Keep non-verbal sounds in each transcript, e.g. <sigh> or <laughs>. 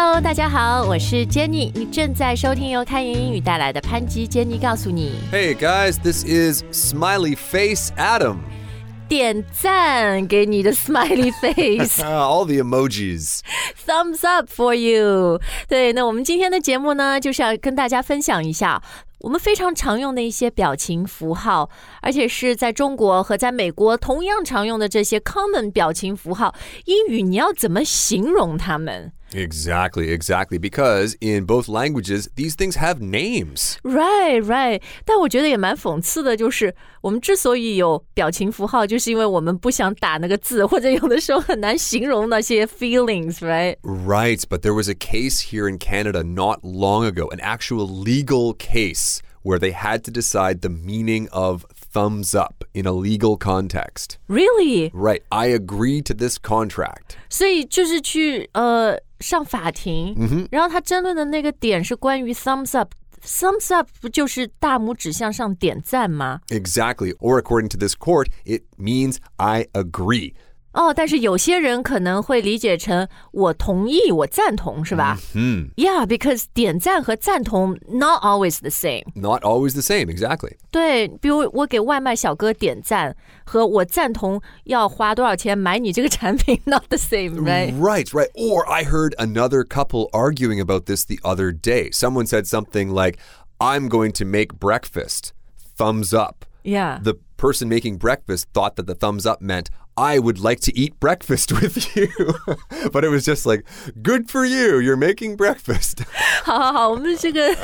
Hello，大家好，我是 Jenny，你正在收听由开言英语带来的潘吉 Jenny 告诉你。Hey guys, this is Smiley Face Adam. 点赞给你的 smiley <laughs> face，thumbs <laughs> Ah, all the emojis. Thumbs up for you。对，那我们今天的节目呢，就是要跟大家分享一下我们非常常用的一些表情符号，而且是在中国和在美国同样常用的这些 common 表情符号，英语你要怎么形容它们？Exactly, exactly. Because in both languages, these things have names. Right, right。但我觉得也蛮讽刺的，就是我们之所以有表情符号，就是因为我们不想打那个字，或者有的时候很难形容那些 feelings，right？ Right, but there was a case here in Canada not long ago, an actual legal case where they had to decide the meaning of thumbs up in a legal context. Really？ Right, I agree to this contract. 所以就是去呃 上法庭，然后他争论的那个点是关于 thumbs up。Thumbs up 不就是大拇指向上点赞吗？ Exactly. Or according to this court, it means I agree. 哦，但是有些人可能会理解成我同意，我赞同，是吧？嗯，Yeah，because 点赞和赞同 not always the same。 Not always the same, exactly. 对，比如我给外卖小哥点赞，和我赞同要花多少钱买你这个产品，not <laughs> the same，right？ Right, right. Or I heard another couple arguing about this the other day. Someone said something like, I'm going to make breakfast. Thumbs up. Yeah. The person making breakfast thought that the thumbs up meant, I would like to eat breakfast with <laughs> you. <laughs> but it was just like, good for you. You're making breakfast. <laughs> 好好好，我们这个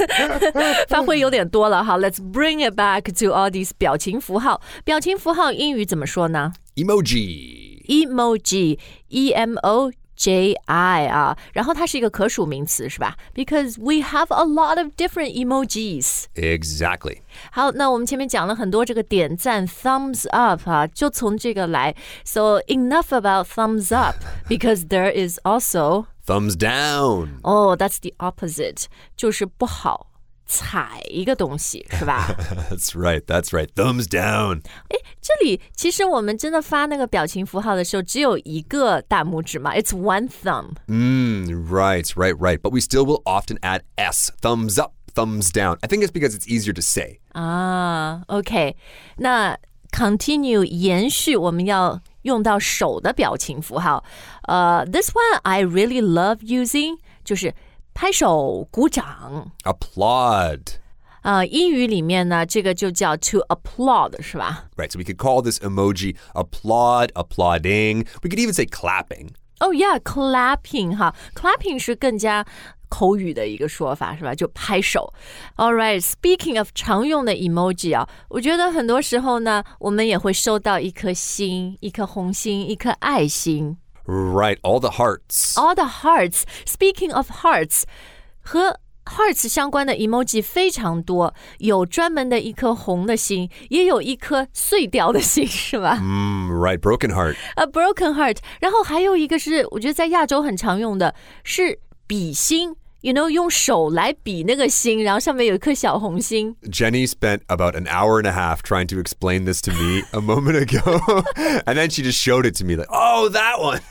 发挥有点多了哈。Let's bring it back to all these 表情符号。表情符号英语怎么说呢 Emoji. ？Emoji，E M O。 J I 啊，然后它是一个可数名词，是吧？Because we have a lot of different emojis。 Exactly. 好，那我们前面讲了很多这个点赞 thumbs up 啊，就从这个来。So enough about thumbs up <laughs> because there is also Thumbs down. oh that's the opposite，就是不好 踩一个东西，是吧？ That's <laughs> right. That's right. Thumbs down. 诶，这里其实我们真的发那个表情符号的时候，只有一个大拇指嘛，it's one thumb。 Mm, right, right, right. But we still will often add S. Thumbs up, thumbs down. I think it's because it's easier to say. 啊，OK，那 continue 延续，我们要用到手的表情符号。呃、t h i s one I really love using，就是 拍手、鼓掌。 Applaud. 啊、英语里面呢，这个就叫 to applaud，是吧？ Right, so we could call this emoji applaud, applauding. We could even say clapping. 哦、yeah，clapping 哈，clapping 是更加口语的一个说法，是吧？就拍手。All right，speaking of 常用的 emoji 啊，我觉得很多时候呢，我们也会收到一颗心、一颗红心、一颗爱心。 Right, all the hearts. All the hearts. Speaking of hearts，和 hearts 相关的 emoji 非常多，有专门的一颗红的心，也有一颗碎掉的心，是吧？Mm, right, broken heart. A broken heart，然后还有一个是我觉得在亚洲很常用的是比心 ，you know，用手来比那个心，然后上面有一颗小红心。 Jenny spent about an hour and a half trying to explain this to me a moment ago. <laughs> and then she just showed it to me like, oh, that one.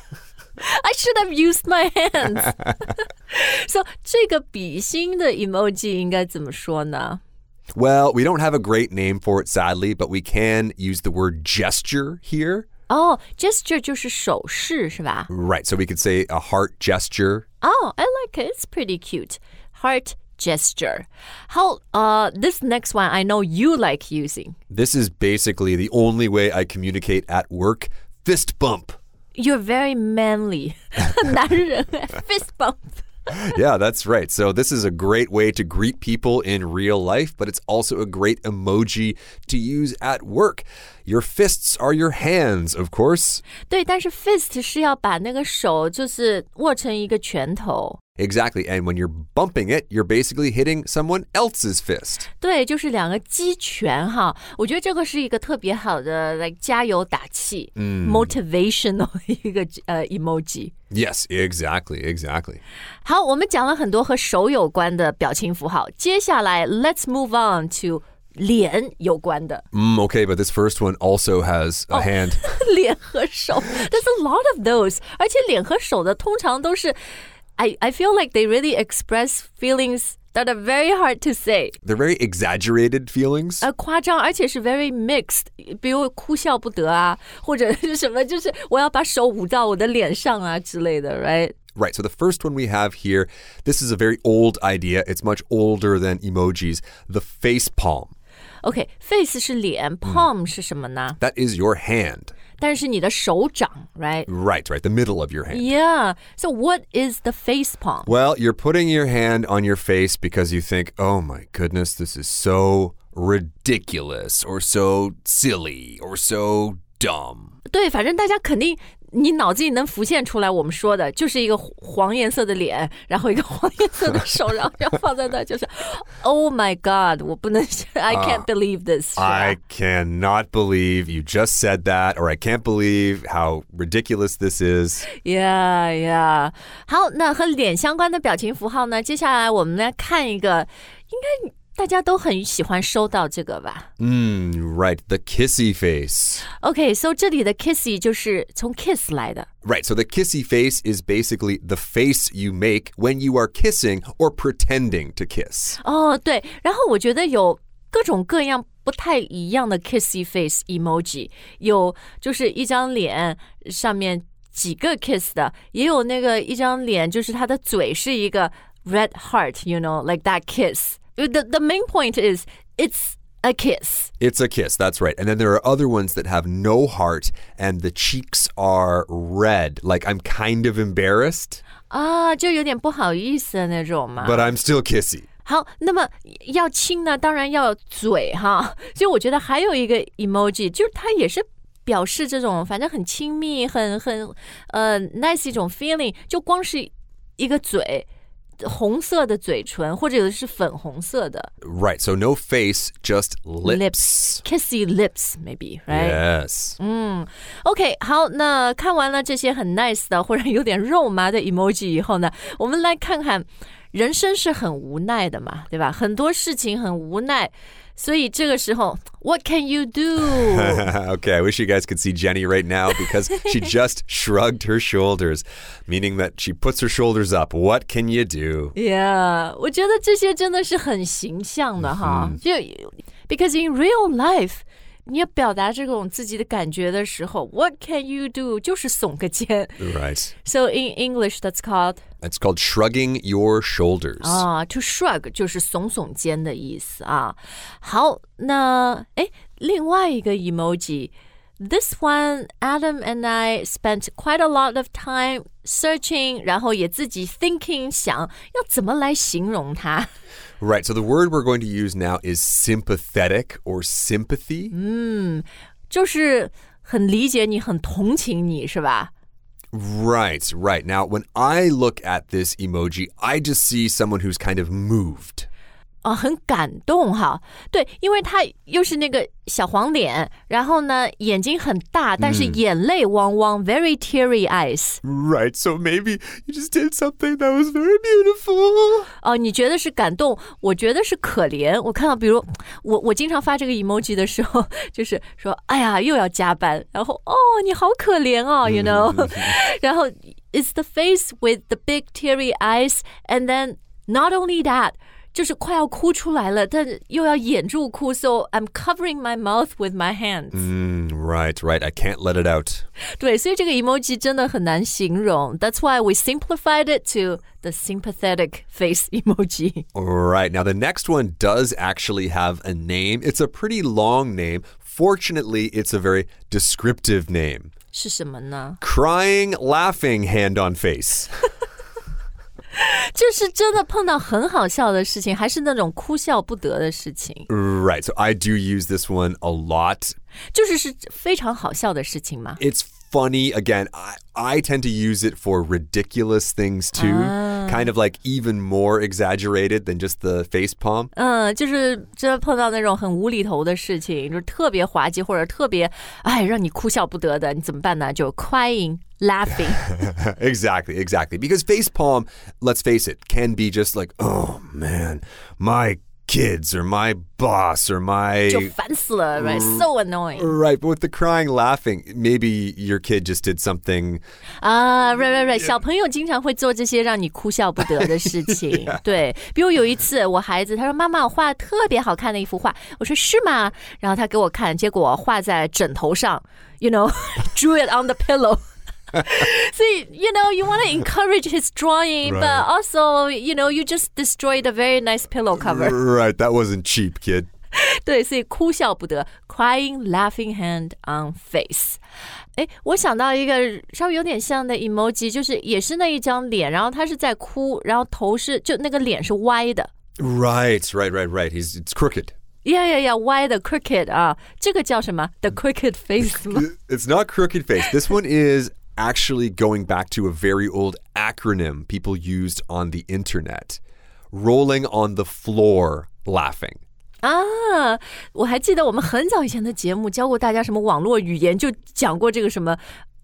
<laughs> I should have used my hands <laughs> 。so 这个比心的 emoji 应该怎么说呢？ Well, we don't have a great name for it, sadly, but we can use the word gesture here. 哦、g e s t u r e 就是手势是吧？ Right, so we could say a heart gesture. Oh, I like it. It's pretty cute. Heart gesture. How uh this next one I know you like using. This is basically the only way I communicate at work. Fist bump. You're very manly. <laughs> 男人 fist bump. yeah, that's right. So, this is a great way to greet people in real life, but it's also a great emoji to use at work. Your fists are your hands, of course. 对，但是 fist 是要把那个手就是握成一个拳头。 Exactly. And when you're bumping it, you're basically hitting someone else's fist. 对，就是两个击拳哈。我觉得这个是一个特别好的来加油打气、嗯、motivational <laughs> 一个呃 emoji。 Yes, exactly, exactly. 好，我们讲了很多和手有关的表情符号，接下来 let's move on to 脸有关的 Mm, okay, but this first one also has a hand. <laughs> 脸和手。There's a lot of those，而且脸和手的通常都是 I I feel like they really express feelings that are very hard to say. They're very exaggerated feelings. 呃，夸张，而且是 very mixed，比如哭笑不得啊，或者是什么，就是我要把手捂到我的脸上啊之类的，right？ Right. So the first one we have here, this is a very old idea. It's much older than emojis. The face palm. OK，face、是脸，palm 是什么呢？ That is your hand. 但是你的手掌，right？ Right, right. The middle of your hand. Yeah. So what is the face palm? Well, you're putting your hand on your face because you think, oh my goodness, this is so ridiculous or so silly or so dumb. 对，反正大家肯定 你脑子里能浮现出来，我们说的就是一个黄颜色的脸，然后一个黄颜色的手，然后要放在那，就是 Oh my God，我不能，I can't believe this。I cannot believe you just said that, or I can't believe how ridiculous this is. Yeah, yeah. 好，那和脸相关的表情符号呢？接下来我们来看一个，应该大家都很喜欢收到这个吧 Mm, right, the kissy face. ？OK，so、这里的 kissy 就是从 kiss 来的。 Right, so the kissy face is basically the face you make when you are kissing or pretending to kiss. 哦，对，然后我觉得有各种各样不太一样的 kissy face emoji，有就是一张脸上面几个 kiss 的，也有那个一张脸就是他的嘴是一个 red heart，you know，like that kiss。 The the main point is it's a kiss。 It's a kiss, that's right. And then there are other ones that have no heart and the cheeks are red. Like I'm kind of embarrassed, 啊，就有点不好意思的那种嘛。 but I'm still kissy. 好，那么要亲呢，当然要有嘴哈。所以我觉得还有一个 <laughs> emoji，就是它也是表示这种反正很亲密、很很呃 nice 一种 feeling，就光是一个嘴。 红色的嘴唇，或者有的是粉红色的 Right, so no face, just lips. lips, kissy lips maybe, right? Yes. 嗯 OK，好，那看完了这些很 nice 的或者有点肉麻的 emoji 以后呢，我们来看看，人生是很无奈的嘛，对吧？很多事情很无奈，所以这个时候，What can you do？ <laughs> okay, I wish you guys could see Jenny right now because she <laughs> just shrugged her shoulders, meaning that she puts her shoulders up. What can you do? Yeah，我觉得这些真的是很形象的哈，就 because in real life。你要表达这种自己的感觉的时候，What can you do？就是耸个肩。 Right. So in English, that's called It's called shrugging your shoulders. 啊，to shrug 就是耸耸肩的意思啊。好，那哎，另外一个 emoji。This one, Adam and I spent quite a lot of time searching，然后也自己 thinking 想要怎么来形容它。 Right. So the word we're going to use now is sympathetic or sympathy. 就是很理解你，很同情你，是吧？ Right, right. Now, when I look at this emoji, I just see someone who's kind of moved. 啊，很感动哈。对，因为他又是那个小黄脸，然后呢眼睛很大，但是眼泪汪汪、v e r y teary eyes。 Right. So maybe you just did something that was very beautiful. 哦，你觉得是感动，我觉得是可怜。我看到，比如我我经常发这个 emoji 的时候，就是说，哎呀，又要加班，然后哦，你好可怜哦，you <laughs> know，然后 <laughs> it's the face with the big teary eyes，and then not only that。 就是快要哭出来了，但又要掩住哭，so I'm covering my mouth with my hands。 Mm, right, right. I can't let it out. 对，所以这个 emoji 真的很难形容。That's why we simplified it to the sympathetic face <laughs> emoji。 Right. Now, the next one does actually have a name. It's a pretty long name. Fortunately, it's a very descriptive name. <laughs> 是什么呢？ Crying, laughing, hand on face. <laughs> <laughs> 就是真的碰到很好笑的事情，还是那种哭笑不得的事情， Right. So I do use this one a lot. 就是是非常好笑的事情嘛。 It's funny. Again, I, I tend to use it for ridiculous things too. Kind of like even more exaggerated than just the face palm. 嗯，就是真的碰到那种很无厘头的事情，就是特别滑稽或者特别哎让你哭笑不得的，你怎么办呢？就 crying。Laughing， <laughs> exactly, exactly. Because face palm, let's face it, can be just like, oh man, my kids or my boss or my 就烦死了，right？So annoying。 Right, but with the crying, laughing, maybe your kid just did something 啊、r i g h t right right，小朋友经常会做这些让你哭笑不得的事情。<laughs> 对，比如有一次，我孩子他说：“妈妈，我画的特别好看的一幅画。”我说：“是吗？”然后他给我看，结果画在枕头上，you know，drew <laughs> it on the pillow。 <laughs> 所以，you know, you want to encourage his drawing, but Right. also, you know, you just destroyed a very nice pillow cover. <laughs> Right, that wasn't cheap, kid. <laughs> 对，所以哭笑不得，crying, laughing hand on face。哎，我想到一个稍微有点像的 emoji，就是也是那一张脸，然后他是在哭，然后头是就那个脸是歪的。 Right, right, right, right. He's it's crooked. 呀呀呀，歪的 crooked 啊，这个叫什么？The crooked face 吗？ It's not crooked face. This one is actually going back to a very old acronym people used on the internet. Rolling on the floor laughing. 啊，我还记得我们很早以前的节目教过大家什么网络语言，就讲过这个什么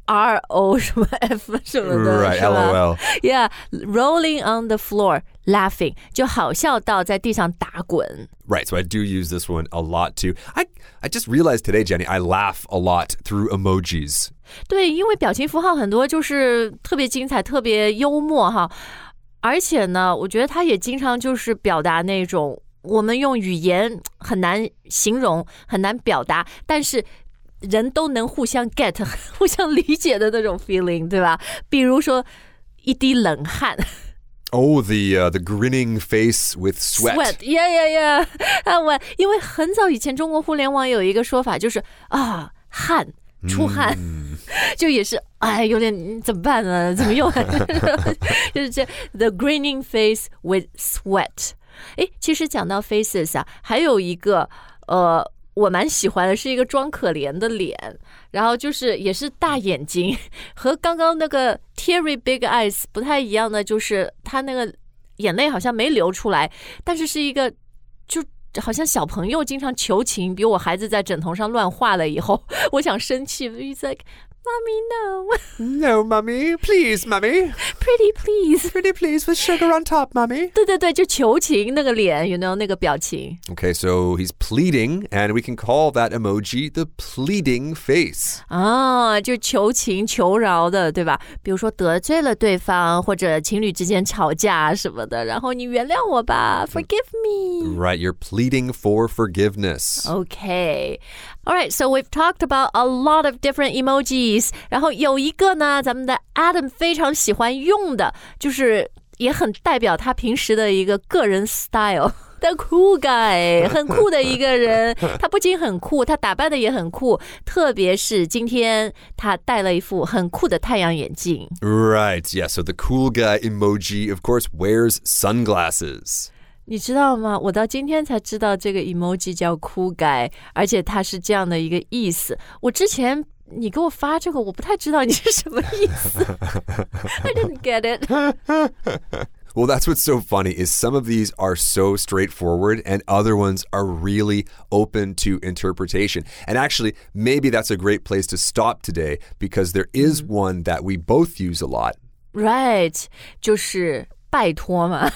R O 什么 F 什么的 Right, 是吧 LOL. Yeah, rolling on the floor, laughing，就好笑到在地上打滚。 Right, so I do use this one a lot too. I I just realized today, Jenny, I laugh a lot through emojis. 对，因为表情符号很多就是特别精彩、特别幽默哈，而且呢，我觉得它也经常就是表达那种我们用语言很难形容、很难表达，但是人都能互相 get、互相理解的那种 feeling，<laughs> 对吧？比如说一滴冷汗 Oh, the uh, the grinning face with sweat. yeah yeah yeah，<laughs> 啊，我因为很早以前中国互联网有一个说法，就是啊汗出汗。就也是，哎，有点嗯怎么办呢？怎么用？就是这 <laughs> <laughs> the grinning face with sweat。哎，其实讲到 faces 啊，还有一个呃， 我蛮喜欢的，是一个装可怜的脸，然后就是也是大眼睛，和刚刚那个 Terry big eyes 不太一样的，就是他那个眼泪好像没流出来，但是是一个就。好像小朋友经常求情，比如我孩子在枕头上乱画了以后，<laughs> 我想生气，He's like, "Mommy, no, No, mummy, please, mummy. pretty please." Pretty please with sugar on top, mummy. 对对对，就求情那个脸，you know 那个表情。 Okay, so he's pleading, and we can call that emoji the pleading face. 啊，就求情求饶的，对吧？比如说得罪了对方，或者情侣之间吵架什么的，然后你原谅我吧，Forgive me。 Right, you're pleading for forgiveness. Okay. All right, so we've talked about a lot of different emojis. 然后有一个呢，咱们的 Adam 非常喜欢用的，就是也很代表他平时的一个个人 style。The cool guy，很酷的一个人。他不仅很酷，他打扮的也很酷。特别是今天，他戴了一副很酷的太阳眼镜。Right, yeah, so the cool guy emoji, of course, wears sunglasses. 你知道吗？我到今天才知道这个 emoji 叫酷改，而且它是这样的一个意思。我之前你给我发这个，我不太知道你是什么意思。I didn't <laughs> get it. <laughs> Well, that's what's so funny is some of these are so straightforward and other ones are really open to interpretation. And actually, maybe that's a great place to stop today because there is one that we both use a lot. Right，就<laughs> 是拜托嘛，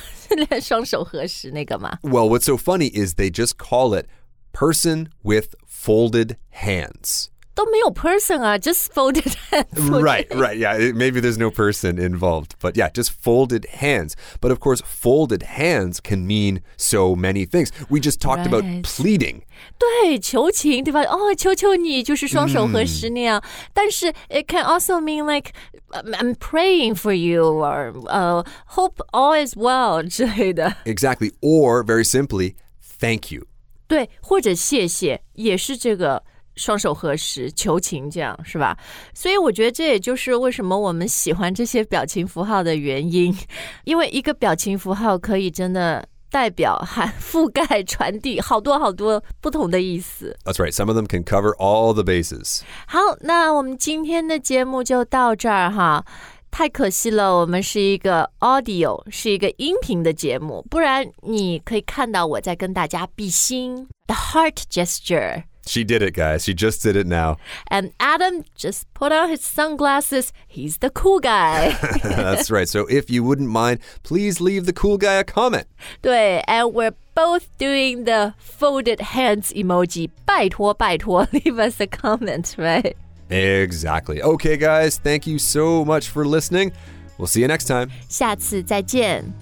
双手合十那个嘛。 Well, what's so funny is they just call it person with folded hands. 都没有 person 啊，just folded <laughs> hands。 Right, right. Yeah, it- maybe there's no person involved, but yeah, just folded hands. But of course, folded hands can mean so many things. We just talked about Right. pleading. 对，求情，对吧？哦，求求你，就是双手合十那样。但是 it can also mean like um, I'm praying for you or 呃、hope all is well <laughs> 之类的。 Exactly. Or very simply, thank you. 对，或者谢谢，也是这个 双手合十求情，这样是吧？所以我觉得这也就是为什么我们喜欢这些表情符号的原因，<laughs> 因为一个表情符号可以真的代表、含覆盖、传递好多好多不同的意思。That's right. Some of them can cover all the bases. 好，那我们今天的节目就到这儿哈。太可惜了，我们是一个 audio，是一个音频的节目，不然你可以看到我在跟大家比心，the heart gesture。She did it, guys. She just did it now. And Adam just put on his sunglasses. He's the cool guy. <laughs> That's right. So if you wouldn't mind, please leave the cool guy a comment. 对，and we're both doing the folded hands emoji. 拜托拜托 <laughs> leave us a comment, right? Exactly. Okay, guys, thank you so much for listening. We'll see you next time. 下次再见。